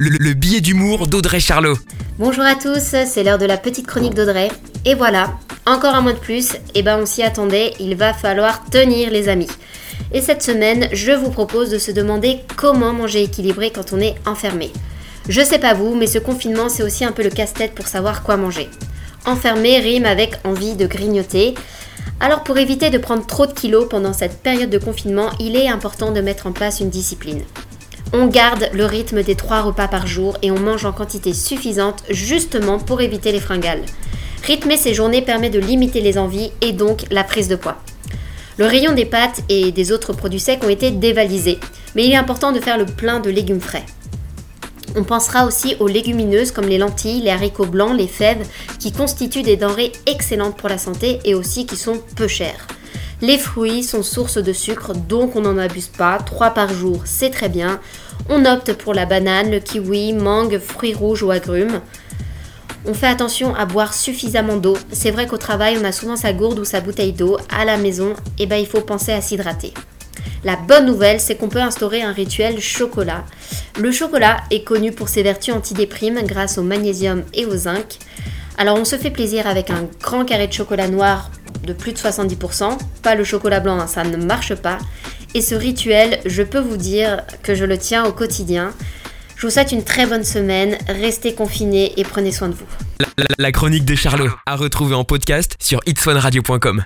le, le billet d'humour d'Audrey Charlot. Bonjour à tous, c'est l'heure de la petite chronique d'Audrey. Et voilà, encore un mois de plus, et ben on s'y attendait, il va falloir tenir les amis. Et cette semaine, je vous propose de se demander comment manger équilibré quand on est enfermé. Je sais pas vous, mais ce confinement c'est aussi un peu le casse-tête pour savoir quoi manger. Enfermé rime avec envie de grignoter. Alors pour éviter de prendre trop de kilos pendant cette période de confinement, il est important de mettre en place une discipline. On garde le rythme des trois repas par jour et on mange en quantité suffisante justement pour éviter les fringales. Rythmer ces journées permet de limiter les envies et donc la prise de poids. Le rayon des pâtes et des autres produits secs ont été dévalisés, mais il est important de faire le plein de légumes frais. On pensera aussi aux légumineuses comme les lentilles, les haricots blancs, les fèves, qui constituent des denrées excellentes pour la santé et aussi qui sont peu chères. Les fruits sont source de sucre, donc on n'en abuse pas. 3 par jour, c'est très bien. On opte pour la banane, le kiwi, mangue, fruits rouges ou agrumes. On fait attention à boire suffisamment d'eau. C'est vrai qu'au travail, on a souvent sa gourde ou sa bouteille d'eau. À la maison, eh ben, il faut penser à s'hydrater. La bonne nouvelle, c'est qu'on peut instaurer un rituel chocolat. Le chocolat est connu pour ses vertus antidéprimes grâce au magnésium et au zinc. Alors on se fait plaisir avec un grand carré de chocolat noir de plus de 70%. Pas le chocolat blanc, hein, ça ne marche pas. Et ce rituel, je peux vous dire que je le tiens au quotidien. Je vous souhaite une très bonne semaine, restez confinés et prenez soin de vous. La, chronique de Charlot, à retrouver en podcast sur itswanradio.com.